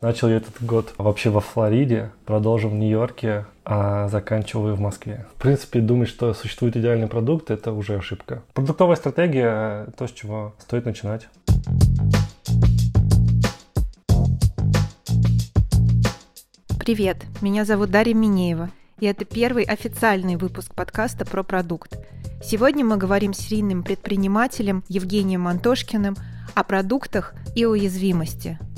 Начал я этот год вообще во Флориде, продолжил в Нью-Йорке, а заканчиваю в Москве. В принципе, думать, что существует идеальный продукт, это уже ошибка. Продуктовая стратегия – то, с чего стоит начинать. Привет, меня зовут Дарья Минеева, и это первый официальный выпуск подкаста про продукт. Сегодня мы говорим с серийным предпринимателем Евгением Антошкиным о продуктах и уязвимости –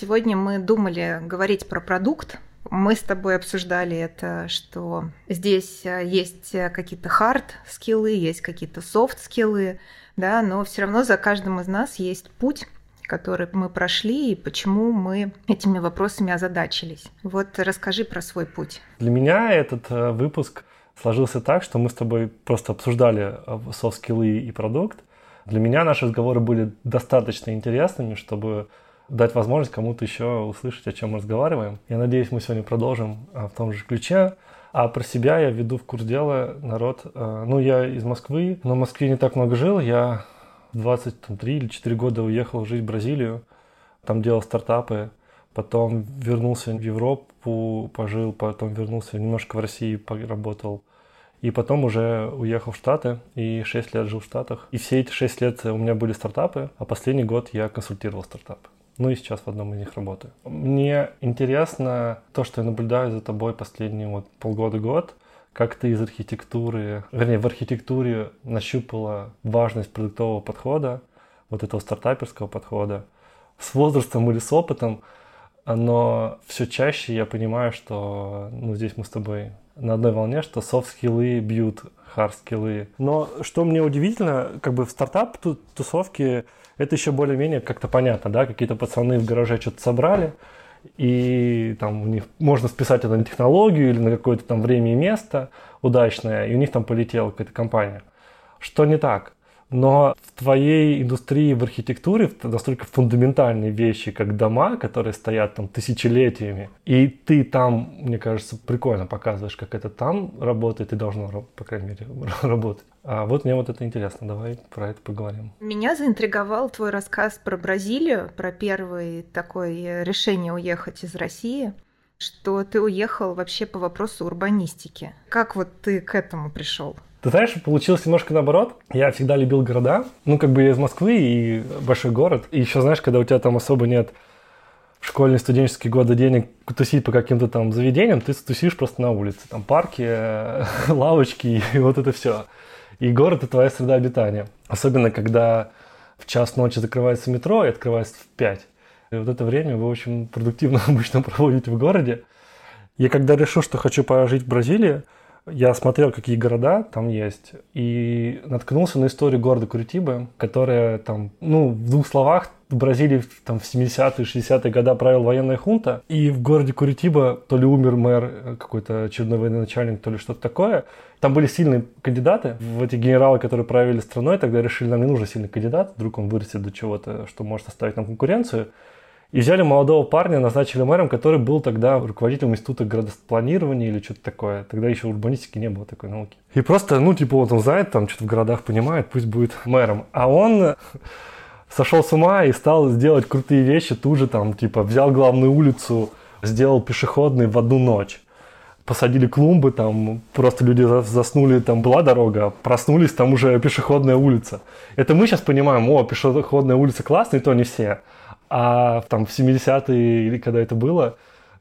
Сегодня мы думали говорить про продукт. Мы с тобой обсуждали это, что здесь э, есть э, какие-то хард-скиллы, есть какие-то софт-скиллы, да, но все равно за каждым из нас есть путь, который мы прошли и почему мы этими вопросами озадачились. Вот расскажи про свой путь. Для меня этот э, выпуск сложился так, что мы с тобой просто обсуждали софт-скиллы и продукт. Для меня наши разговоры были достаточно интересными, чтобы дать возможность кому-то еще услышать, о чем мы разговариваем. Я надеюсь, мы сегодня продолжим а, в том же ключе. А про себя я веду в курс дела народ. А, ну, я из Москвы, но в Москве не так много жил. Я 23 или 4 года уехал жить в Бразилию. Там делал стартапы. Потом вернулся в Европу, пожил, потом вернулся немножко в России, поработал. И потом уже уехал в Штаты и 6 лет жил в Штатах. И все эти 6 лет у меня были стартапы, а последний год я консультировал стартапы. Ну и сейчас в одном из них работаю. Мне интересно то, что я наблюдаю за тобой последние вот полгода-год, как ты из архитектуры, вернее, в архитектуре нащупала важность продуктового подхода, вот этого стартаперского подхода. С возрастом или с опытом, но все чаще я понимаю, что ну, здесь мы с тобой на одной волне, что софт-скиллы бьют хард-скиллы. Но что мне удивительно, как бы в стартап-тусовке это еще более-менее как-то понятно, да, какие-то пацаны в гараже что-то собрали, и там у них можно списать это на технологию или на какое-то там время и место удачное, и у них там полетела какая-то компания. Что не так? Но в твоей индустрии в архитектуре настолько фундаментальные вещи, как дома, которые стоят там тысячелетиями, и ты там, мне кажется, прикольно показываешь, как это там работает и должно, по крайней мере, работать. А вот мне вот это интересно, давай про это поговорим. Меня заинтриговал твой рассказ про Бразилию, про первое такое решение уехать из России что ты уехал вообще по вопросу урбанистики. Как вот ты к этому пришел? Ты знаешь, получилось немножко наоборот. Я всегда любил города. Ну, как бы я из Москвы и большой город. И еще, знаешь, когда у тебя там особо нет в школьные студенческие годы денег тусить по каким-то там заведениям, ты тусишь просто на улице. Там парки, лавочки и вот это все. И город – это твоя среда обитания. Особенно, когда в час ночи закрывается метро и открывается в 5. И вот это время вы очень продуктивно обычно проводите в городе. Я когда решил, что хочу пожить в Бразилии, я смотрел, какие города там есть, и наткнулся на историю города Куритибы, которая там, ну, в двух словах, в Бразилии там в 70-е, 60-е годы правил военная хунта, и в городе Куритиба то ли умер мэр, э, какой-то очередной военачальник, то ли что-то такое. Там были сильные кандидаты, в эти генералы, которые правили страной, тогда решили, нам не нужен сильный кандидат, вдруг он вырастет до чего-то, что может составить нам конкуренцию. И взяли молодого парня, назначили мэром, который был тогда руководителем института градопланирования или что-то такое. Тогда еще урбанистики не было такой науки. И просто, ну, типа, вот он знает, там что-то в городах понимает, пусть будет мэром. А он сошел с ума и стал делать крутые вещи тут же, там, типа, взял главную улицу, сделал пешеходный в одну ночь. Посадили клумбы, там просто люди заснули, там была дорога, проснулись, там уже пешеходная улица. Это мы сейчас понимаем, о, пешеходная улица классная, и то не все. А там в 70-е или когда это было,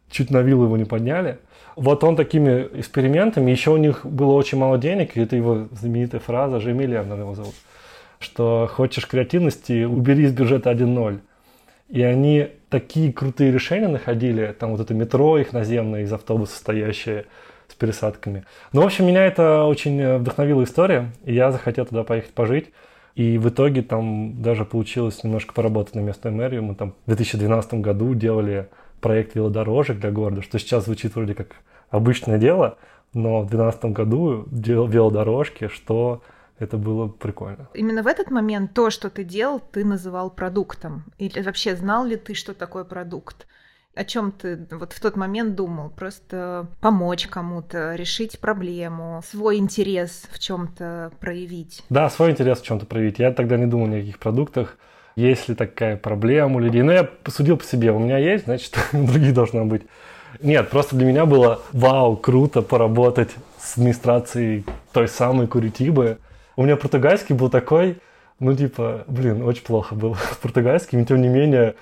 чуть на виллу его не подняли. Вот он такими экспериментами, еще у них было очень мало денег, и это его знаменитая фраза, же Эмилия, его зовут, что хочешь креативности, убери из бюджета 1.0. И они такие крутые решения находили, там вот это метро их наземное из автобуса стоящее с пересадками. Ну, в общем, меня это очень вдохновила история, и я захотел туда поехать пожить. И в итоге там даже получилось немножко поработать на местной мэрии. Мы там в 2012 году делали проект велодорожек для города, что сейчас звучит вроде как обычное дело, но в 2012 году делал велодорожки, что это было прикольно. Именно в этот момент то, что ты делал, ты называл продуктом. Или вообще знал ли ты, что такое продукт? О чем ты вот в тот момент думал? Просто помочь кому-то, решить проблему, свой интерес в чем-то проявить? Да, свой интерес в чем-то проявить. Я тогда не думал ни о каких продуктах. есть ли такая проблема у людей. Но я посудил по себе, у меня есть, значит, у других должна быть. Нет, просто для меня было вау, круто поработать с администрацией той самой Куритибы. У меня португальский был такой, ну, типа, блин, очень плохо был с португальским, тем не менее,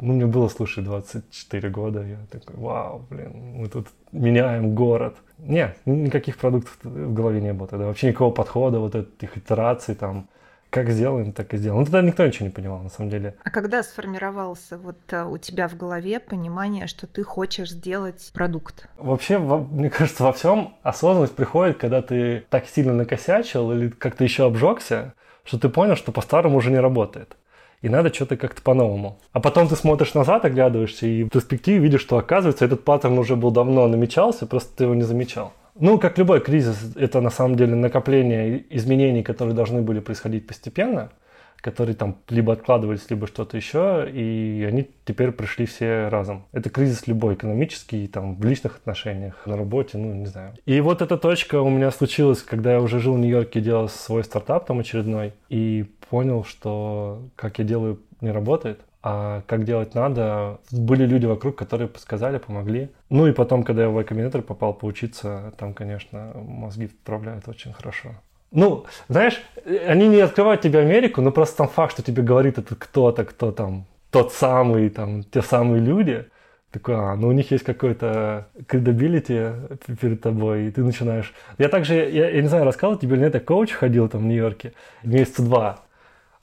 ну, мне было, слушай, 24 года, я такой, вау, блин, мы тут меняем город. Нет, никаких продуктов в голове не было тогда, вообще никакого подхода, вот этих итераций там, как сделаем, так и сделаем. Ну, тогда никто ничего не понимал, на самом деле. А когда сформировался вот а, у тебя в голове понимание, что ты хочешь сделать продукт? Вообще, мне кажется, во всем осознанность приходит, когда ты так сильно накосячил или как-то еще обжегся, что ты понял, что по-старому уже не работает и надо что-то как-то по-новому. А потом ты смотришь назад, оглядываешься, и в перспективе видишь, что оказывается этот паттерн уже был давно намечался, просто ты его не замечал. Ну, как любой кризис, это на самом деле накопление изменений, которые должны были происходить постепенно – которые там либо откладывались, либо что-то еще, и они теперь пришли все разом. Это кризис любой, экономический, там, в личных отношениях, на работе, ну, не знаю. И вот эта точка у меня случилась, когда я уже жил в Нью-Йорке, делал свой стартап там очередной, и понял, что как я делаю, не работает а как делать надо. Были люди вокруг, которые подсказали, помогли. Ну и потом, когда я в Y Combinator попал поучиться, там, конечно, мозги вправляют очень хорошо. Ну, знаешь, они не открывают тебе Америку, но просто там факт, что тебе говорит это кто-то, кто там, тот самый, там, те самые люди, такой, а, ну у них есть какой-то credibility перед тобой, и ты начинаешь... Я также, я, я не знаю, рассказывал тебе или нет, я коуч ходил там в Нью-Йорке месяца два.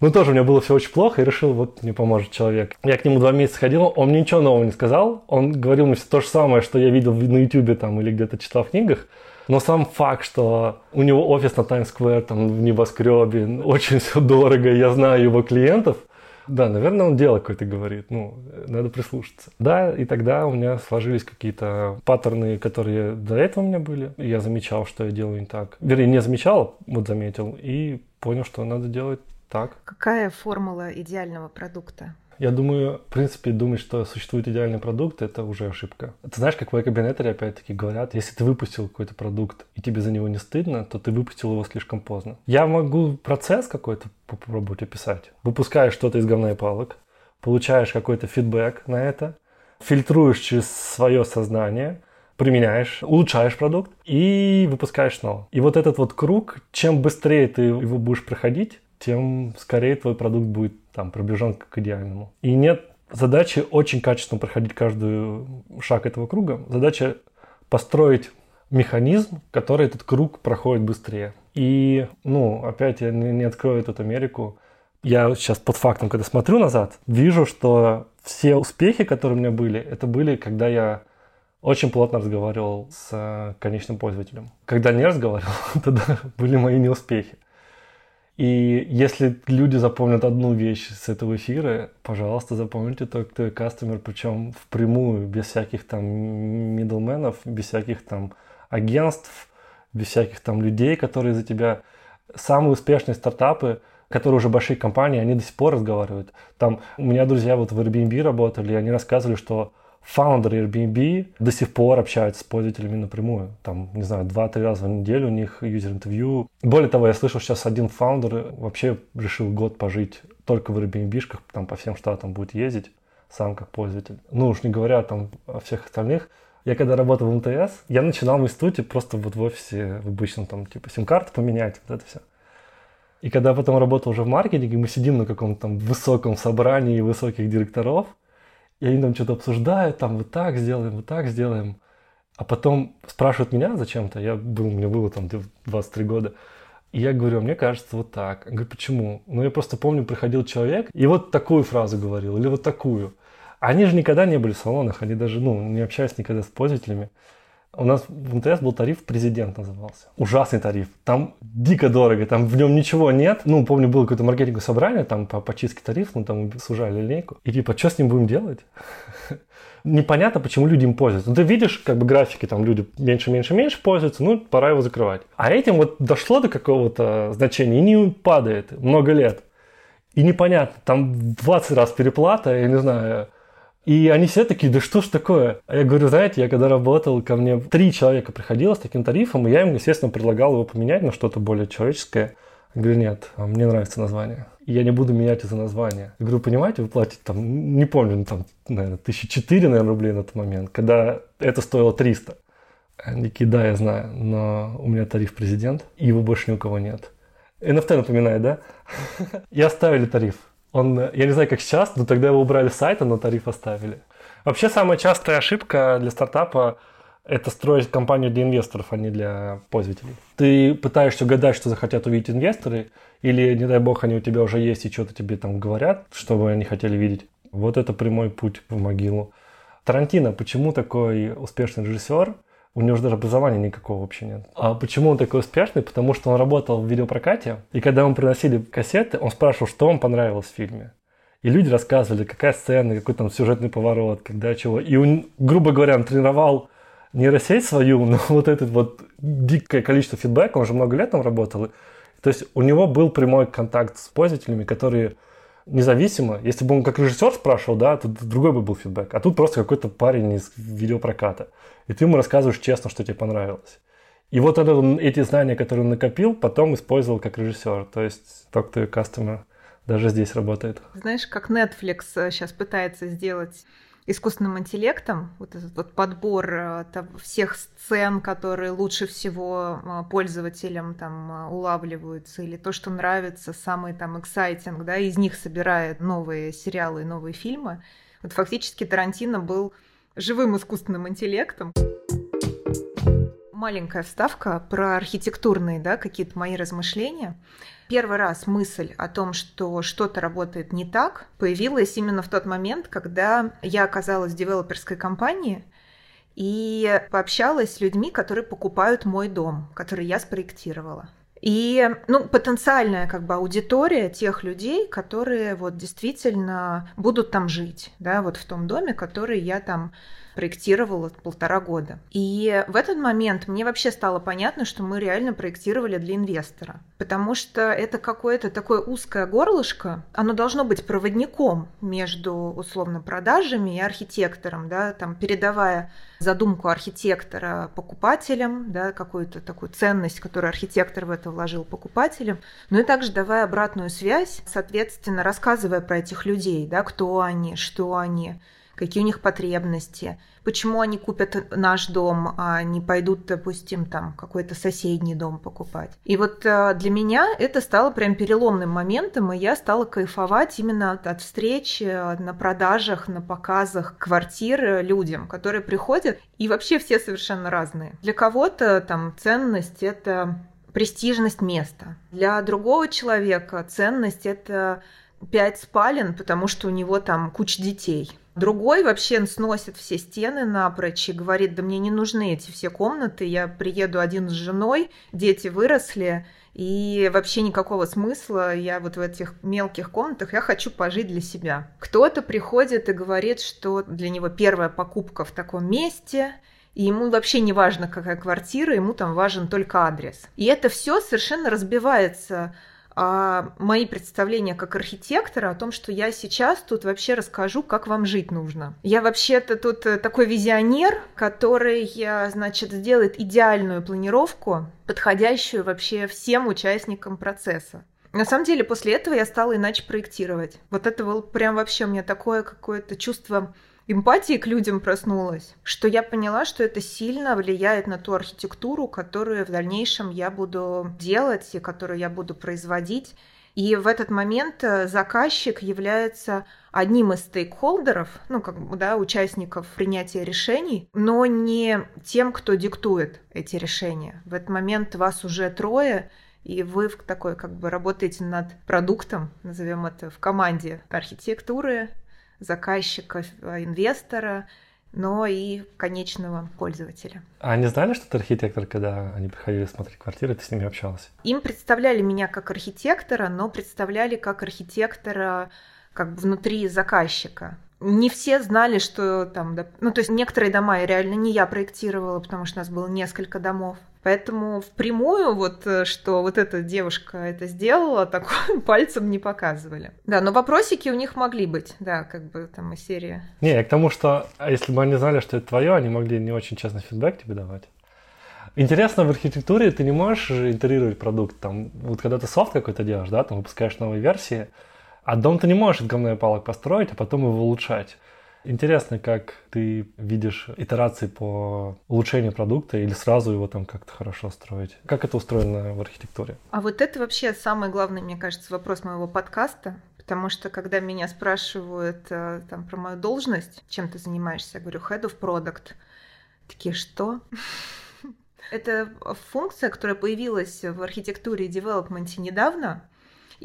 Ну, тоже у меня было все очень плохо, и решил, вот мне поможет человек. Я к нему два месяца ходил, он мне ничего нового не сказал, он говорил мне все то же самое, что я видел на Ютубе там или где-то читал в книгах, но сам факт, что у него офис на Таймс-сквер, там, в небоскребе, очень все дорого, я знаю его клиентов, да, наверное, он дело какое-то говорит, ну, надо прислушаться. Да, и тогда у меня сложились какие-то паттерны, которые до этого у меня были. Я замечал, что я делаю не так. Вернее, не замечал, вот заметил, и понял, что надо делать так. Какая формула идеального продукта? Я думаю, в принципе, думать, что существует идеальный продукт, это уже ошибка. Ты знаешь, как в Экобинетере опять-таки говорят, если ты выпустил какой-то продукт, и тебе за него не стыдно, то ты выпустил его слишком поздно. Я могу процесс какой-то попробовать описать. Выпускаешь что-то из говна и палок, получаешь какой-то фидбэк на это, фильтруешь через свое сознание, применяешь, улучшаешь продукт и выпускаешь снова. И вот этот вот круг, чем быстрее ты его будешь проходить, тем скорее твой продукт будет там приближен к идеальному. И нет задачи очень качественно проходить каждый шаг этого круга. Задача построить механизм, который этот круг проходит быстрее. И, ну, опять я не, открою эту Америку. Я сейчас под фактом, когда смотрю назад, вижу, что все успехи, которые у меня были, это были, когда я очень плотно разговаривал с конечным пользователем. Когда не разговаривал, тогда были мои неуспехи. И если люди запомнят одну вещь с этого эфира, пожалуйста, запомните только твой кастомер, причем впрямую, без всяких там мидлменов, без всяких там агентств, без всяких там людей, которые за тебя... Самые успешные стартапы, которые уже большие компании, они до сих пор разговаривают. Там у меня друзья вот в Airbnb работали, и они рассказывали, что фаундеры Airbnb до сих пор общаются с пользователями напрямую. Там, не знаю, два-три раза в неделю у них юзер-интервью. Более того, я слышал, сейчас один фаундер вообще решил год пожить только в Airbnb-шках, там по всем штатам будет ездить, сам как пользователь. Ну уж не говоря там о всех остальных. Я когда работал в МТС, я начинал в институте просто вот в офисе в обычном там типа сим-карту поменять, вот это все. И когда потом работал уже в маркетинге, мы сидим на каком-то там высоком собрании высоких директоров – и они там что-то обсуждают, там вот так сделаем, вот так сделаем. А потом спрашивают меня зачем-то, я был, мне было там 23 года, и я говорю, мне кажется, вот так. Я говорю, почему? Ну, я просто помню, приходил человек и вот такую фразу говорил, или вот такую. Они же никогда не были в салонах, они даже, ну, не общались никогда с пользователями. У нас в МТС был тариф «Президент» назывался. Ужасный тариф. Там дико дорого, там в нем ничего нет. Ну, помню, было какое-то маркетинговое собрание, там по почистке тариф, мы там сужали линейку. И типа, что с ним будем делать? Непонятно, почему люди им пользуются. Ну, ты видишь, как бы графики, там люди меньше, меньше, меньше пользуются, ну, пора его закрывать. А этим вот дошло до какого-то значения и не падает много лет. И непонятно, там 20 раз переплата, я не знаю, и они все такие, да что ж такое? А я говорю, знаете, я когда работал, ко мне три человека приходило с таким тарифом, и я им, естественно, предлагал его поменять на что-то более человеческое. Я говорю, нет, а мне нравится название. И я не буду менять это название. Я говорю, понимаете, вы платите там, не помню, ну, там, наверное, тысячи четыре, наверное, рублей на тот момент, когда это стоило 300. Они такие, да, я знаю, но у меня тариф президент, и его больше ни у кого нет. NFT напоминает, да? И оставили тариф. Он, я не знаю, как сейчас, но тогда его убрали с сайта, но тариф оставили. Вообще самая частая ошибка для стартапа это строить компанию для инвесторов, а не для пользователей. Ты пытаешься угадать, что захотят увидеть инвесторы, или, не дай бог, они у тебя уже есть и что-то тебе там говорят, что бы они хотели видеть. Вот это прямой путь в могилу. Тарантино, почему такой успешный режиссер? У него же даже образования никакого вообще нет. А почему он такой успешный? Потому что он работал в видеопрокате, и когда ему приносили кассеты, он спрашивал, что вам понравилось в фильме. И люди рассказывали, какая сцена, какой там сюжетный поворот, когда чего. И он, грубо говоря, он тренировал нейросеть свою, но вот это вот дикое количество фидбэка, он уже много лет там работал. То есть у него был прямой контакт с пользователями, которые независимо, если бы он как режиссер спрашивал, да, то другой бы был фидбэк. А тут просто какой-то парень из видеопроката. И ты ему рассказываешь честно, что тебе понравилось. И вот это, эти знания, которые он накопил, потом использовал как режиссер. То есть Talk to your customer даже здесь работает. Знаешь, как Netflix сейчас э, пытается сделать искусственным интеллектом, вот этот вот подбор э, там, всех сцен, которые лучше всего э, пользователям там э, улавливаются, или то, что нравится, самый там exciting, да, из них собирает новые сериалы и новые фильмы. Вот фактически Тарантино был живым искусственным интеллектом маленькая вставка про архитектурные, да, какие-то мои размышления. Первый раз мысль о том, что что-то работает не так, появилась именно в тот момент, когда я оказалась в девелоперской компании и пообщалась с людьми, которые покупают мой дом, который я спроектировала. И ну, потенциальная как бы аудитория тех людей, которые вот действительно будут там жить, да, вот в том доме, который я там проектировала полтора года. И в этот момент мне вообще стало понятно, что мы реально проектировали для инвестора. Потому что это какое-то такое узкое горлышко, оно должно быть проводником между условно продажами и архитектором, да, там передавая задумку архитектора покупателям, да, какую-то такую ценность, которую архитектор в это вложил покупателям, но и также давая обратную связь, соответственно, рассказывая про этих людей, да, кто они, что они, какие у них потребности, почему они купят наш дом, а не пойдут, допустим, там какой-то соседний дом покупать. И вот э, для меня это стало прям переломным моментом, и я стала кайфовать именно от, встреч э, на продажах, на показах квартир людям, которые приходят, и вообще все совершенно разные. Для кого-то там ценность это престижность места. Для другого человека ценность это пять спален, потому что у него там куча детей. Другой вообще сносит все стены напрочь и говорит, да мне не нужны эти все комнаты, я приеду один с женой, дети выросли, и вообще никакого смысла я вот в этих мелких комнатах, я хочу пожить для себя. Кто-то приходит и говорит, что для него первая покупка в таком месте, и ему вообще не важно, какая квартира, ему там важен только адрес. И это все совершенно разбивается а мои представления как архитектора о том, что я сейчас тут вообще расскажу, как вам жить нужно. Я вообще-то тут э, такой визионер, который, значит, сделает идеальную планировку, подходящую вообще всем участникам процесса. На самом деле, после этого я стала иначе проектировать. Вот это было прям вообще у меня такое какое-то чувство эмпатии к людям проснулась, что я поняла, что это сильно влияет на ту архитектуру, которую в дальнейшем я буду делать и которую я буду производить. И в этот момент э, заказчик является одним из стейкхолдеров, ну, как бы, да, участников принятия решений, но не тем, кто диктует эти решения. В этот момент вас уже трое, и вы в такой как бы работаете над продуктом, назовем это, в команде архитектуры, заказчика, э, инвестора, но и конечного пользователя. А они знали, что ты архитектор, когда они приходили смотреть квартиры, ты с ними общалась? Им представляли меня как архитектора, но представляли как архитектора как бы внутри заказчика не все знали, что там, ну, то есть некоторые дома реально не я проектировала, потому что у нас было несколько домов. Поэтому впрямую вот, э, что вот эта девушка это сделала, так пальцем не показывали. Да, но вопросики у них могли быть, да, как бы там и серия. Не, к тому, что а если бы они знали, что это твое, они могли не очень честный фидбэк тебе давать. Интересно, в архитектуре ты не можешь итерировать продукт. Там, вот когда ты софт какой-то делаешь, да, там выпускаешь новые версии, а дом ты не можешь от говна палок построить, а потом его улучшать. Интересно, как ты видишь итерации по улучшению продукта или сразу его там как-то хорошо строить? Как это устроено в архитектуре? А вот это вообще самый главный, мне кажется, вопрос моего подкаста, потому что когда меня спрашивают э, там про мою должность, чем ты занимаешься, я говорю head of product. Такие, что? Это функция, которая появилась в архитектуре и девелопменте недавно,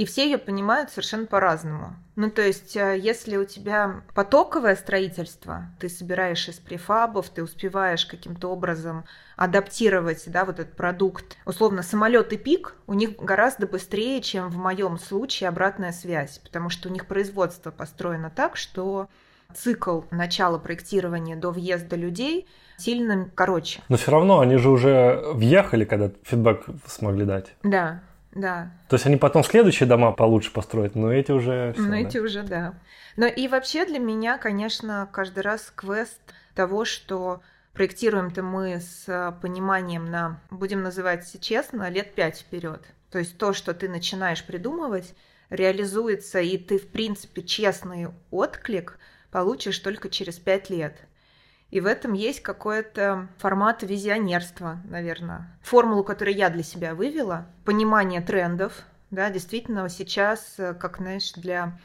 и все ее понимают совершенно по-разному. Ну, то есть, э, если у тебя потоковое строительство, ты собираешь из префабов, ты успеваешь каким-то образом адаптировать, да, вот этот продукт. Условно, самолет и пик у них гораздо быстрее, чем в моем случае обратная связь, потому что у них производство построено так, что цикл начала проектирования до въезда людей сильно короче. Но все равно они же уже въехали, когда фидбэк смогли дать. Да, да. То есть они потом следующие дома получше построят, но эти уже... Всё, но да? эти уже, да. Но и вообще для меня, конечно, каждый раз квест того, что проектируем-то мы с пониманием на, будем называть честно, лет пять вперед. То есть то, что ты начинаешь придумывать, реализуется, и ты, в принципе, честный отклик получишь только через пять лет. И в этом есть какой-то формат визионерства, наверное. Формулу, которую я для себя вывела, понимание трендов, да, действительно сейчас, э, как, знаешь, для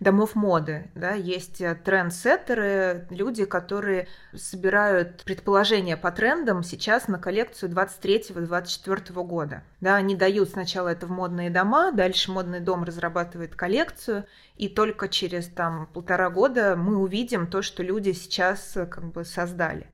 домов моды. Да? Есть э, трендсеттеры, люди, которые собирают предположения по трендам сейчас на коллекцию 23-24 года. Да, они дают сначала это в модные дома, дальше модный дом разрабатывает коллекцию, и только через там, полтора года мы увидим то, что люди сейчас э, как бы создали.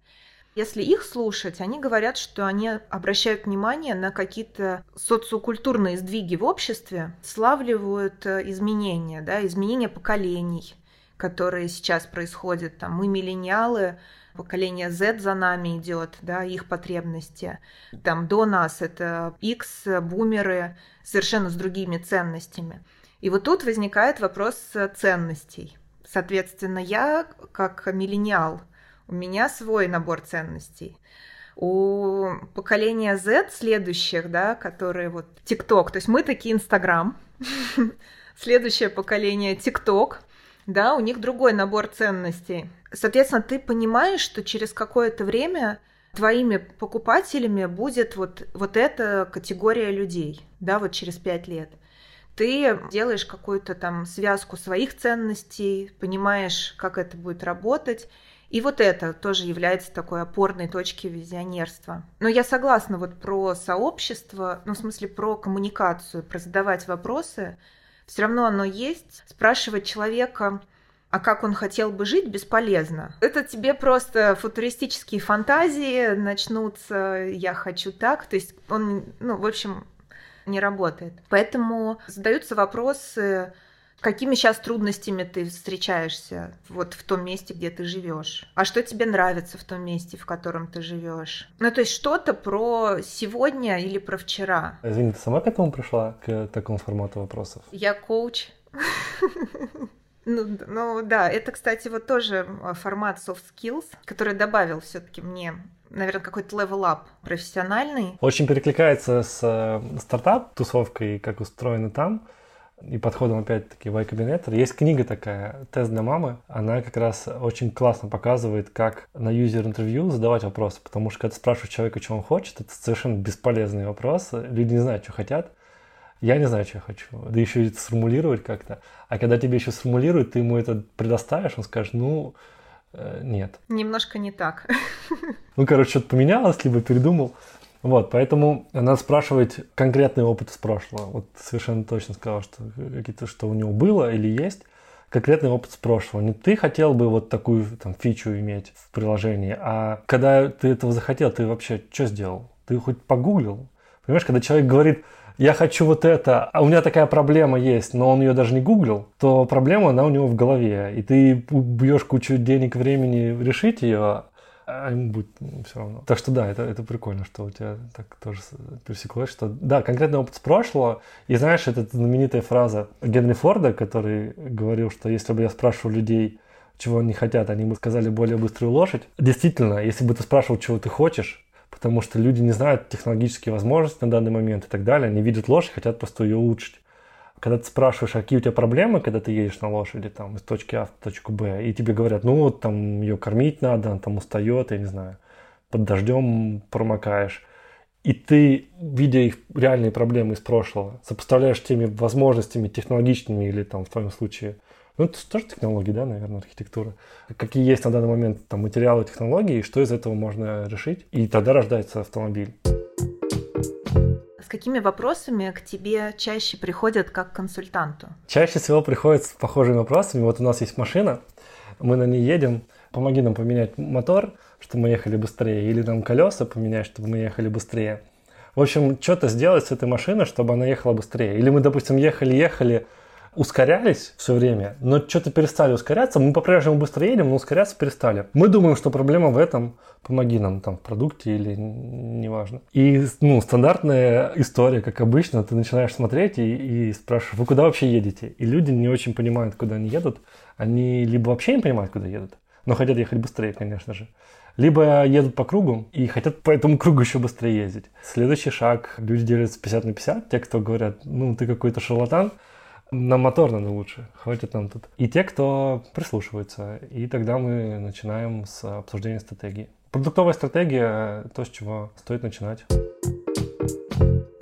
Если их слушать, они говорят, что они обращают внимание на какие-то социокультурные сдвиги в обществе, славливают э, изменения, да, изменения поколений, которые сейчас происходят. Там, мы миллениалы, поколение Z за нами идет, да, их потребности. Там до нас это X, бумеры, совершенно с другими ценностями. И вот тут возникает вопрос ценностей. Соответственно, я, как миллениал, у меня свой набор ценностей. У поколения Z следующих, да, которые вот ТикТок, то есть мы такие Инстаграм, следующее поколение ТикТок, да, у них другой набор ценностей. Соответственно, ты понимаешь, что через какое-то время твоими покупателями будет вот, вот эта категория людей, да, вот через пять лет. Ты делаешь какую-то там связку своих ценностей, понимаешь, как это будет работать, и вот это тоже является такой опорной точкой визионерства. Но я согласна вот про сообщество, ну, в смысле про коммуникацию, про задавать вопросы. Все равно оно есть. Спрашивать человека, а как он хотел бы жить, бесполезно. Это тебе просто футуристические фантазии начнутся, я хочу так. То есть он, ну, в общем, не работает. Поэтому задаются вопросы, Какими сейчас трудностями ты встречаешься вот в том месте, где ты живешь? А что тебе нравится в том месте, в котором ты живешь? Ну, то есть что-то про сегодня или про вчера. Извини, ты сама к этому пришла, к такому формату вопросов? Я коуч. Ну, ну да, это, кстати, вот тоже формат soft skills, который добавил все-таки мне наверное, какой-то level up профессиональный. Очень перекликается с э, стартап-тусовкой, как устроено там и подходом опять-таки в Y Есть книга такая, «Тест для мамы». Она как раз очень классно показывает, как на юзер-интервью задавать вопросы, потому что когда ты спрашиваешь человека, что он хочет, это совершенно бесполезный вопрос. Люди не знают, что хотят. Я не знаю, что я хочу. Да еще это сформулировать как-то. А когда тебе еще сформулируют, ты ему это предоставишь, он скажет, ну, э, нет. Немножко не так. Ну, короче, что-то поменялось, либо передумал. Вот, поэтому надо спрашивать конкретный опыт из прошлого. Вот совершенно точно сказал, что какие-то, что у него было или есть конкретный опыт с прошлого. Не ты хотел бы вот такую там фичу иметь в приложении, а когда ты этого захотел, ты вообще что сделал? Ты хоть погуглил? Понимаешь, когда человек говорит, я хочу вот это, а у меня такая проблема есть, но он ее даже не гуглил, то проблема, она у него в голове. И ты бьешь кучу денег, времени решить ее, а ему будет все равно. Так что да, это, это прикольно, что у тебя так тоже пересеклось, что да, конкретный опыт с прошлого. И знаешь, это знаменитая фраза Генри Форда, который говорил, что если бы я спрашивал людей, чего они хотят, они бы сказали более быструю лошадь. Действительно, если бы ты спрашивал, чего ты хочешь, потому что люди не знают технологические возможности на данный момент и так далее. Они видят лошадь, хотят просто ее улучшить. Когда ты спрашиваешь, а какие у тебя проблемы, когда ты едешь на лошади там, из точки А в точку Б, и тебе говорят, ну вот там ее кормить надо, она там устает, я не знаю, под дождем промокаешь. И ты, видя их реальные проблемы из прошлого, сопоставляешь теми возможностями технологичными или там в твоем случае ну, это тоже технологии, да, наверное, архитектура. Какие есть на данный момент там материалы, технологии, и что из этого можно решить. И тогда рождается автомобиль. Какими вопросами к тебе чаще приходят как к консультанту? Чаще всего приходят с похожими вопросами. Вот у нас есть машина, мы на ней едем, помоги нам поменять мотор, чтобы мы ехали быстрее, или нам колеса поменять, чтобы мы ехали быстрее. В общем, что-то сделать с этой машиной, чтобы она ехала быстрее. Или мы, допустим, ехали-ехали, ускорялись все время, но что-то перестали ускоряться. Мы по-прежнему быстро едем, но ускоряться перестали. Мы думаем, что проблема в этом. Помоги нам там в продукте или неважно. И ну, стандартная история, как обычно, ты начинаешь смотреть и, и спрашиваешь, вы куда вообще едете? И люди не очень понимают, куда они едут. Они либо вообще не понимают, куда едут, но хотят ехать быстрее, конечно же. Либо едут по кругу и хотят по этому кругу еще быстрее ездить. Следующий шаг. Люди делятся 50 на 50. Те, кто говорят, ну, ты какой-то шарлатан, нам мотор надо лучше, хватит нам тут. И те, кто прислушивается. И тогда мы начинаем с обсуждения стратегии. Продуктовая стратегия – то, с чего стоит начинать.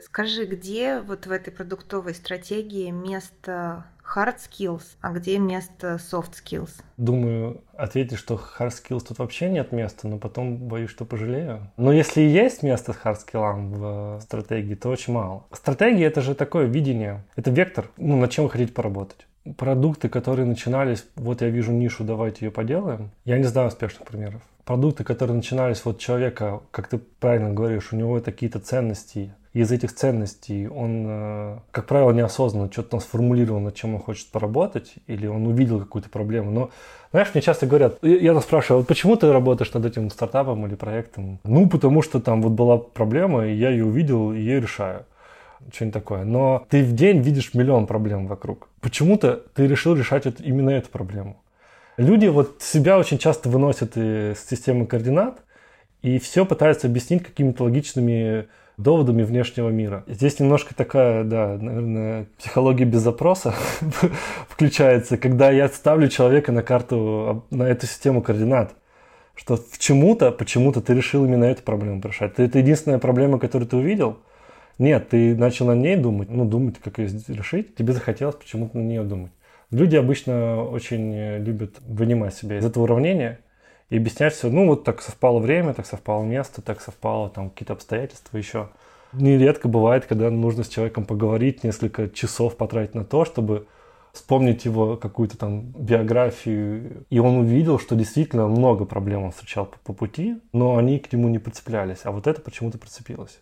Скажи, где вот в этой продуктовой стратегии место hard skills, а где место soft skills? Думаю, ответить, что hard skills тут вообще нет места, но потом боюсь, что пожалею. Но если и есть место hard skills в стратегии, то очень мало. Стратегия это же такое видение, это вектор, ну, над чем вы хотите поработать. Продукты, которые начинались, вот я вижу нишу, давайте ее поделаем. Я не знаю успешных примеров. Продукты, которые начинались вот человека, как ты правильно говоришь, у него какие-то ценности, из этих ценностей он, э, как правило, неосознанно что-то там сформулировал, над чем он хочет поработать, или он увидел какую-то проблему. Но, знаешь, мне часто говорят, я нас спрашиваю, вот почему ты работаешь над этим стартапом или проектом? Ну, потому что там вот была проблема, и я ее увидел, и ее решаю. Что-нибудь такое. Но ты в день видишь миллион проблем вокруг. Почему-то ты решил решать это, именно эту проблему. Люди вот себя очень часто выносят из системы координат, и все пытаются объяснить какими-то логичными доводами внешнего мира. Здесь немножко такая, да, наверное, психология без запроса включается, когда я ставлю человека на карту, на эту систему координат, что в чему-то, почему-то ты решил именно эту проблему решать. Это единственная проблема, которую ты увидел? Нет, ты начал на ней думать, ну, думать, как ее решить, тебе захотелось почему-то на нее думать. Люди обычно очень любят вынимать себя из этого уравнения – и объяснять все, ну вот так совпало время, так совпало место, так совпало там какие-то обстоятельства еще. Нередко бывает, когда нужно с человеком поговорить, несколько часов потратить на то, чтобы вспомнить его какую-то там биографию, и он увидел, что действительно много проблем он встречал по, по пути, но они к нему не прицеплялись, а вот это почему-то прицепилось.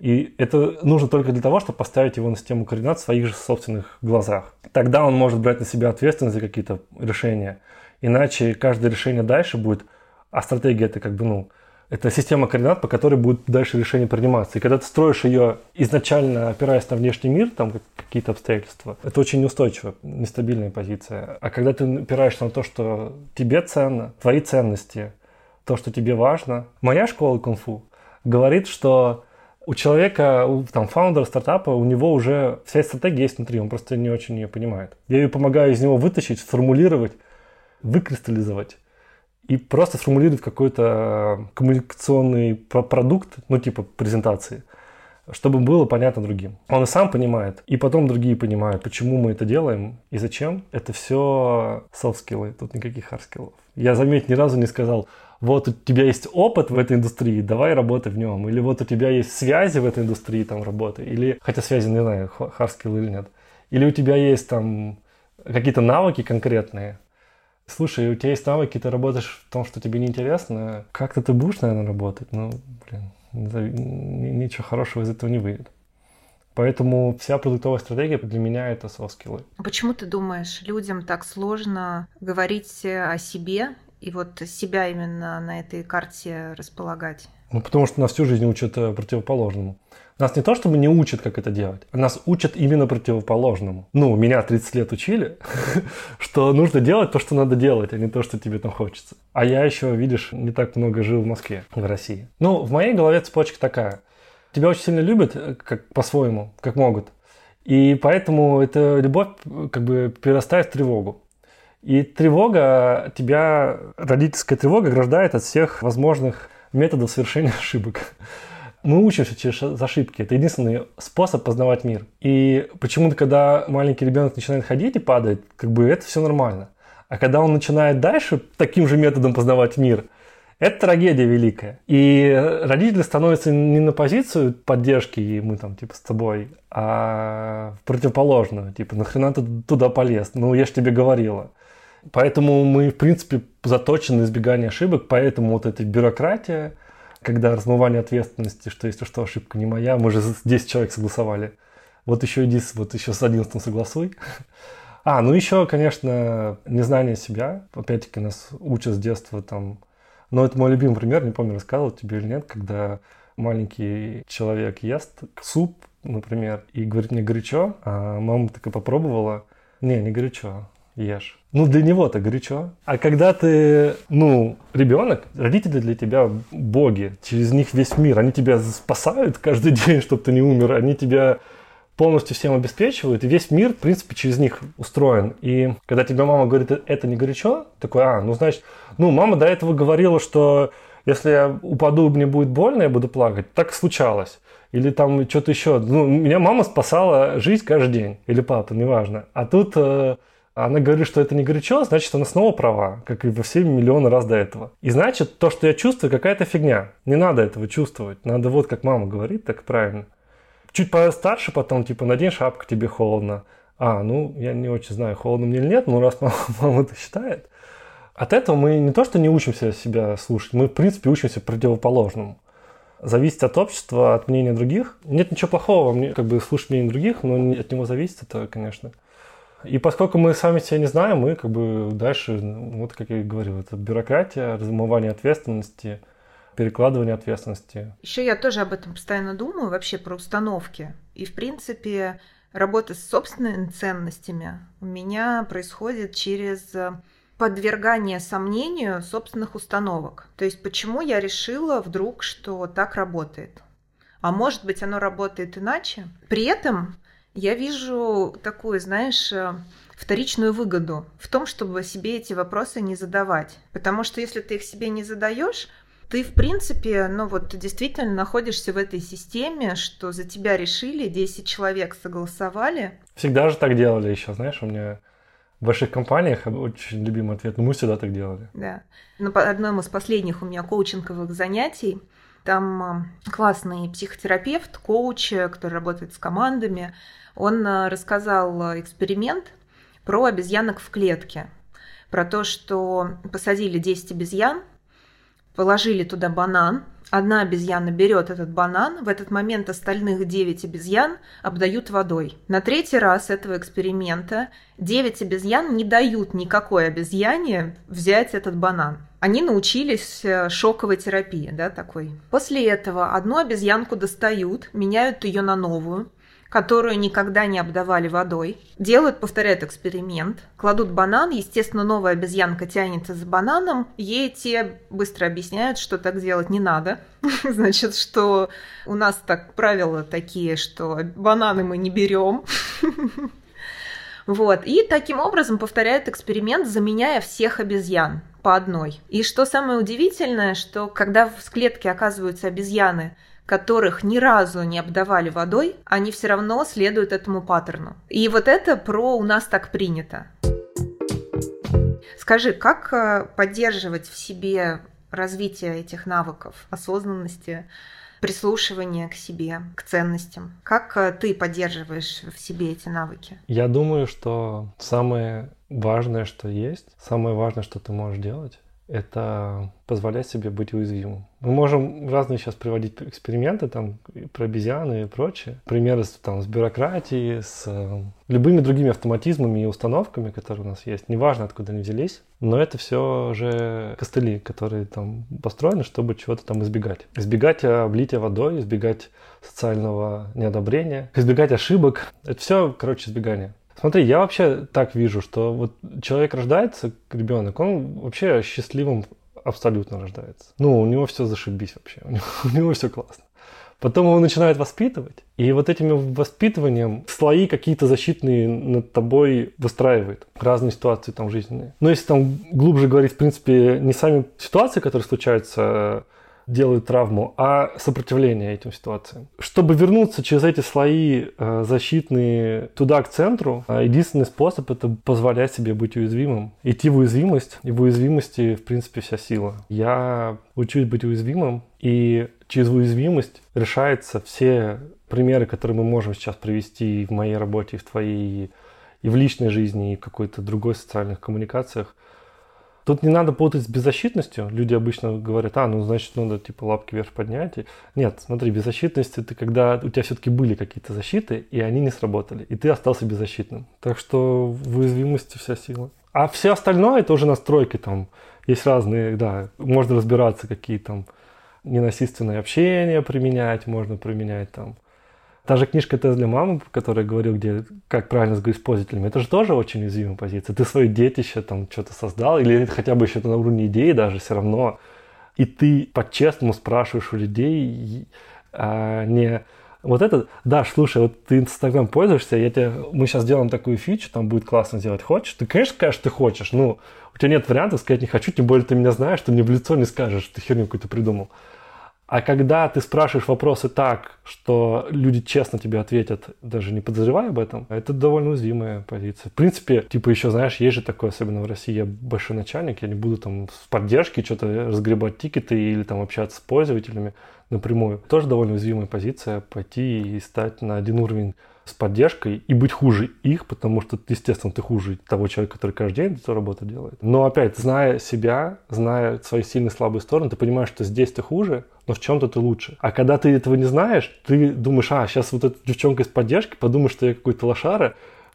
И это нужно только для того, чтобы поставить его на систему координат в своих же собственных глазах. Тогда он может брать на себя ответственность за какие-то решения. Иначе каждое решение дальше будет, а стратегия это как бы, ну, это система координат, по которой будет дальше решение приниматься. И когда ты строишь ее изначально опираясь на внешний мир, там какие-то обстоятельства, это очень неустойчивая, нестабильная позиция. А когда ты опираешься на то, что тебе ценно, твои ценности, то, что тебе важно. Моя школа кунг-фу говорит, что у человека, у там, фаундера стартапа, у него уже вся стратегия есть внутри, он просто не очень ее понимает. Я ее помогаю из него вытащить, сформулировать, выкристаллизовать и просто сформулировать какой-то коммуникационный продукт, ну типа презентации, чтобы было понятно другим. Он и сам понимает, и потом другие понимают, почему мы это делаем и зачем. Это все софт-скиллы, тут никаких хард-скиллов. Я, заметь, ни разу не сказал, вот у тебя есть опыт в этой индустрии, давай работай в нем. Или вот у тебя есть связи в этой индустрии, там работай. Или, хотя связи, не знаю, хард-скиллы или нет. Или у тебя есть там какие-то навыки конкретные, Слушай, у тебя есть навыки, ты работаешь в том, что тебе неинтересно. Как-то ты будешь, наверное, работать, но, блин, ничего хорошего из этого не выйдет. Поэтому вся продуктовая стратегия для меня это софт-скиллы. А почему ты думаешь, людям так сложно говорить о себе и вот себя именно на этой карте располагать? Ну, потому что нас всю жизнь учат э, противоположному. Нас не то чтобы не учат, как это делать, а нас учат именно противоположному. Ну, меня 30 лет учили, что нужно делать то, что надо делать, а не то, что тебе там хочется. А я еще, видишь, не так много жил в Москве, в России. Ну, в моей голове цепочка такая. Тебя очень сильно любят, э, как по-своему, как могут. И поэтому эта любовь как бы перерастает в тревогу. И тревога тебя, родительская тревога, ограждает от всех возможных методов совершения ошибок. Мы учимся через ошибки. Это единственный способ познавать мир. И почему-то, когда маленький ребенок начинает ходить и падает, как бы это все нормально. А когда он начинает дальше таким же методом познавать мир, это трагедия великая. И родители становятся не на позицию поддержки, и мы там типа с тобой, а в противоположную. Типа, нахрена ты туда полез? Ну, я же тебе говорила. Поэтому мы, в принципе, заточены избегание ошибок, поэтому вот эта бюрократия, когда размывание ответственности, что если что, ошибка не моя, мы же 10 человек согласовали. Вот еще иди, вот еще с 11 согласуй. А, ну еще, конечно, незнание себя. Опять-таки нас учат с детства там. Но это мой любимый пример, не помню, рассказывал тебе или нет, когда маленький человек ест суп, например, и говорит, мне горячо, а мама такая попробовала, не, не горячо, ешь. Ну, для него-то горячо. А когда ты, ну, ребенок, родители для тебя боги, через них весь мир, они тебя спасают каждый день, чтобы ты не умер, они тебя полностью всем обеспечивают, и весь мир, в принципе, через них устроен. И когда тебе мама говорит, это не горячо, такой, а, ну, значит, ну, мама до этого говорила, что если я упаду, мне будет больно, я буду плакать. Так случалось. Или там что-то еще. Ну, меня мама спасала жизнь каждый день. Или папа, неважно. А тут э, она говорит, что это не горячо, значит, она снова права, как и во все миллионы раз до этого. И значит, то, что я чувствую, какая-то фигня. Не надо этого чувствовать. Надо вот, как мама говорит, так правильно. Чуть постарше потом, типа, надень шапку, тебе холодно. А, ну, я не очень знаю, холодно мне или нет, но раз мама, мама это считает. От этого мы не то, что не учимся себя слушать, мы, в принципе, учимся противоположному. Зависеть от общества, от мнения других. Нет ничего плохого, мне как бы слушать мнение других, но от него зависит это, конечно. И поскольку мы сами себя не знаем, мы как бы дальше, ну, вот как я и говорил, это бюрократия, размывание ответственности, перекладывание ответственности. Еще я тоже об этом постоянно думаю, вообще про установки. И, в принципе, работа с собственными ценностями у меня происходит через подвергание сомнению собственных установок. То есть почему я решила вдруг, что так работает. А может быть, оно работает иначе. При этом я вижу такую, знаешь, э, вторичную выгоду в том, чтобы себе эти вопросы не задавать. Потому что если ты их себе не задаешь, ты, в принципе, ну вот действительно находишься в этой системе, что за тебя решили, 10 человек согласовали. Всегда же так делали еще, знаешь, у меня в больших компаниях очень любимый ответ, ну мы всегда так делали. Да. На одном из последних у меня коучинговых занятий там э, классный психотерапевт, коуч, который работает с командами, он э, рассказал э, эксперимент про обезьянок в клетке. Про то, что посадили 10 обезьян, положили туда банан, одна обезьяна берет этот банан, в этот момент остальных 9 обезьян обдают водой. На третий раз этого эксперимента 9 обезьян не дают никакой обезьяне взять этот банан. Они научились э, шоковой терапии, да, такой. После этого одну обезьянку достают, меняют ее на новую, которую никогда не обдавали водой. Делают, повторяют эксперимент, кладут банан, естественно, новая обезьянка тянется за бананом, ей те быстро объясняют, что так делать не надо. Значит, что у нас так правила такие, что бананы мы не берем. Вот. И таким образом повторяют эксперимент, заменяя всех обезьян по одной. И что самое удивительное, что когда в клетке оказываются обезьяны, которых ни разу не обдавали водой, они все равно следуют этому паттерну. И вот это про «у нас так принято». Скажи, как э, поддерживать в себе развитие этих навыков, осознанности, прислушивания к себе, к ценностям? Как э, ты поддерживаешь в себе эти навыки? Я думаю, что самое важное, что есть, самое важное, что ты можешь делать, это позволять себе быть уязвимым. Мы можем разные сейчас приводить эксперименты там про обезьяны и прочее. Примеры там, с бюрократией, с э, любыми другими автоматизмами и установками, которые у нас есть. Неважно, откуда они взялись. Но это все же костыли, которые там построены, чтобы чего-то там избегать. Избегать облития водой, избегать социального неодобрения, избегать ошибок. Это все, короче, избегание. Смотри, я вообще так вижу, что вот человек рождается, ребенок, он вообще счастливым абсолютно рождается. Ну, у него все зашибись вообще, у него, него все классно. Потом его начинают воспитывать, и вот этим воспитыванием слои какие-то защитные над тобой выстраивает. Разные ситуации там жизненные. Но если там глубже говорить, в принципе, не сами ситуации, которые случаются делают травму, а сопротивление этим ситуациям. Чтобы вернуться через эти слои э, защитные туда, к центру, э, единственный способ это позволять себе быть уязвимым. Идти в уязвимость, и в уязвимости, в принципе, вся сила. Я учусь быть уязвимым, и через уязвимость решаются все примеры, которые мы можем сейчас привести и в моей работе, и в твоей, и в личной жизни, и в какой-то другой социальных коммуникациях – Тут не надо путать с беззащитностью. Люди обычно говорят, а, ну, значит, надо, типа, лапки вверх поднять. Нет, смотри, беззащитность – это когда у тебя все-таки были какие-то защиты, и они не сработали, и ты остался беззащитным. Так что в уязвимости вся сила. А все остальное – это уже настройки там. Есть разные, да, можно разбираться, какие там ненасильственное общение применять, можно применять там Та же книжка «Тест для мамы», которая говорил, где как правильно с пользователями, это же тоже очень уязвимая позиция. Ты свое детище там что-то создал, или хотя бы еще на уровне идеи даже все равно. И ты по-честному спрашиваешь у людей, а не вот это, да, слушай, вот ты Инстаграм пользуешься, я тебе, мы сейчас делаем такую фичу, там будет классно сделать, хочешь? Ты, конечно, скажешь, ты хочешь, ну, у тебя нет вариантов сказать не хочу, тем более ты меня знаешь, ты мне в лицо не скажешь, ты херню какую-то придумал. А когда ты спрашиваешь вопросы так, что люди честно тебе ответят, даже не подозревая об этом, это довольно уязвимая позиция. В принципе, типа еще, знаешь, есть же такое, особенно в России, я большой начальник, я не буду там с поддержки что-то разгребать тикеты или там общаться с пользователями напрямую. Тоже довольно уязвимая позиция пойти и стать на один уровень с поддержкой и быть хуже их, потому что, естественно, ты хуже того человека, который каждый день эту работу делает. Но опять, зная себя, зная свои сильные и слабые стороны, ты понимаешь, что здесь ты хуже, но в чем-то ты лучше. А когда ты этого не знаешь, ты думаешь, а, сейчас вот эта девчонка из поддержки подумает, что я какой-то лошара,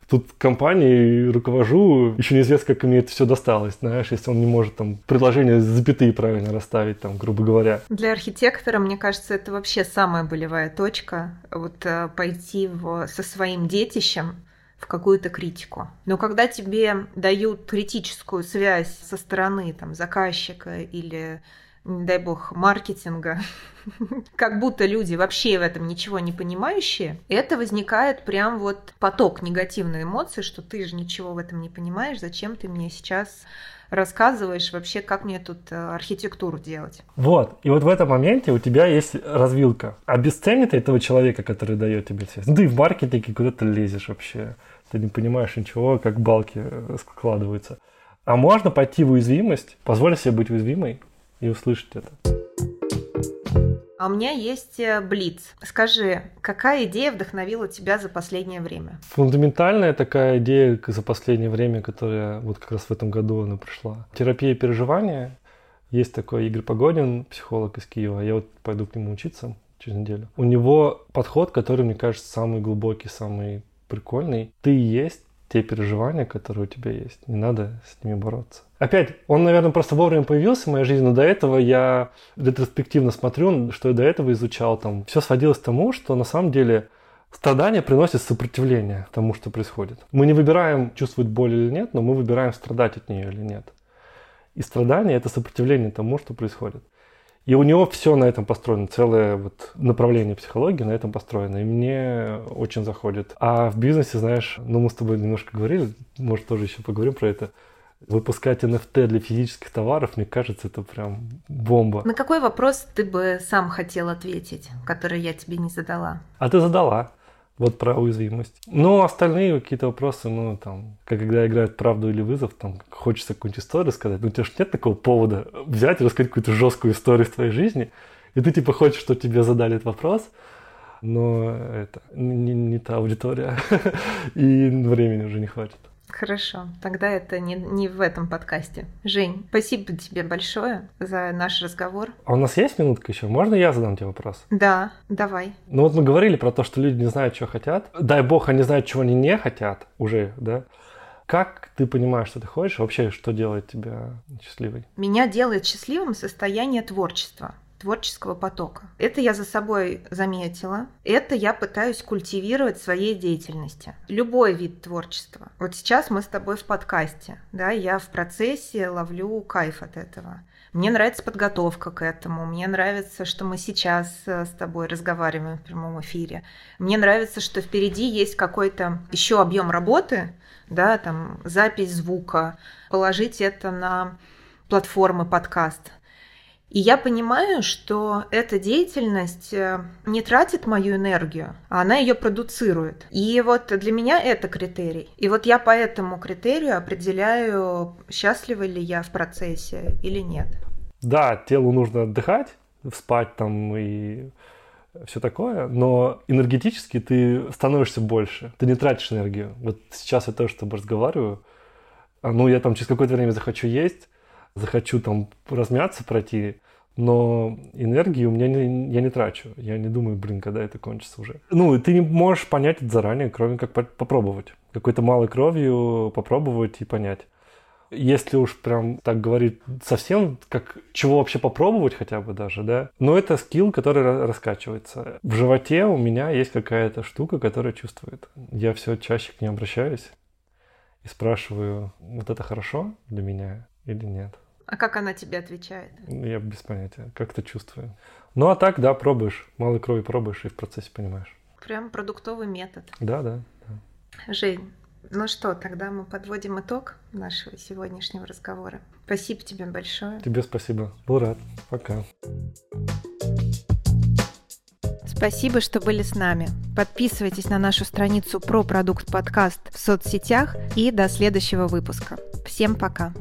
тут компанией руковожу, еще неизвестно, как мне это все досталось, знаешь, если он не может там предложение запятые правильно расставить, там, грубо говоря. Для архитектора, мне кажется, это вообще самая болевая точка, вот э, пойти в, со своим детищем в какую-то критику. Но когда тебе дают критическую связь со стороны там, заказчика или не дай бог, маркетинга, как будто люди вообще в этом ничего не понимающие, это возникает прям вот поток негативной эмоций, что ты же ничего в этом не понимаешь, зачем ты мне сейчас рассказываешь вообще, как мне тут э, архитектуру делать. Вот, и вот в этом моменте у тебя есть развилка. Обесценит этого человека, который дает тебе связь. Ну, ты в маркетинге куда то лезешь вообще. Ты не понимаешь ничего, как балки э, складываются. А можно пойти в уязвимость, позволить себе быть уязвимой, и услышать это. А у меня есть э, Блиц. Скажи, какая идея вдохновила тебя за последнее время? Фундаментальная такая идея за последнее время, которая вот как раз в этом году она пришла. Терапия переживания. Есть такой Игорь Погодин, психолог из Киева. Я вот пойду к нему учиться через неделю. У него подход, который, мне кажется, самый глубокий, самый прикольный. Ты есть те переживания, которые у тебя есть. Не надо с ними бороться. Опять, он, наверное, просто вовремя появился в моей жизни, но до этого я ретроспективно смотрю, что я до этого изучал. Там все сводилось к тому, что на самом деле страдания приносят сопротивление тому, что происходит. Мы не выбираем, чувствовать боль или нет, но мы выбираем, страдать от нее или нет. И страдание – это сопротивление тому, что происходит. И у него все на этом построено, целое вот направление психологии на этом построено. И мне очень заходит. А в бизнесе, знаешь, ну мы с тобой немножко говорили, может тоже еще поговорим про это. Выпускать NFT для физических товаров, мне кажется, это прям бомба. На какой вопрос ты бы сам хотел ответить, который я тебе не задала? А ты задала. Вот про уязвимость. Ну, остальные какие-то вопросы, ну, там, как когда играют правду или вызов, там, хочется какую-нибудь историю сказать, ну, у тебя же нет такого повода взять и рассказать какую-то жесткую историю в твоей жизни, и ты, типа, хочешь, чтобы тебе задали этот вопрос, но это не, не та аудитория, и времени уже не хватит. Хорошо, тогда это не, не в этом подкасте. Жень, спасибо тебе большое за наш разговор. А у нас есть минутка еще? Можно я задам тебе вопрос? Да, давай. Ну вот мы говорили про то, что люди не знают, чего хотят. Дай бог, они знают, чего они не хотят уже, да? Как ты понимаешь, что ты хочешь? Вообще, что делает тебя счастливой? Меня делает счастливым состояние творчества творческого потока. Это я за собой заметила. Это я пытаюсь культивировать в своей деятельности. Любой вид творчества. Вот сейчас мы с тобой в подкасте, да, я в процессе ловлю кайф от этого. Мне нравится подготовка к этому. Мне нравится, что мы сейчас э, с тобой разговариваем в прямом эфире. Мне нравится, что впереди есть какой-то еще объем работы, да, там запись звука, положить это на платформы подкаст. И я понимаю, что эта деятельность э, не тратит мою энергию, а она ее продуцирует. И вот для меня это критерий. И вот я по этому критерию определяю, счастлива ли я в процессе или нет. Да, телу нужно отдыхать, спать там и все такое, но энергетически ты становишься больше, ты не тратишь энергию. Вот сейчас я тоже с тобой разговариваю, а, ну, я там через какое-то время захочу есть, захочу там размяться, пройти, но энергии у меня не, я не трачу. Я не думаю, блин, когда это кончится уже. Ну, ты не можешь понять это заранее, кроме как попробовать. Какой-то малой кровью попробовать и понять. Если уж прям так говорить совсем, как чего вообще попробовать хотя бы даже, да, но это скилл, который раскачивается. В животе у меня есть какая-то штука, которая чувствует. Я все чаще к ней обращаюсь и спрашиваю, вот это хорошо для меня или нет. А как она тебе отвечает? Я без понятия, как-то чувствую. Ну а так, да, пробуешь, малой крови пробуешь и в процессе понимаешь. Прям продуктовый метод. Да, да. да. Жень, ну что, тогда мы подводим итог нашего сегодняшнего разговора. Спасибо тебе большое. Тебе спасибо. Был рад. Пока. Спасибо, что были с нами. Подписывайтесь на нашу страницу про продукт подкаст в соцсетях и до следующего выпуска. Всем пока.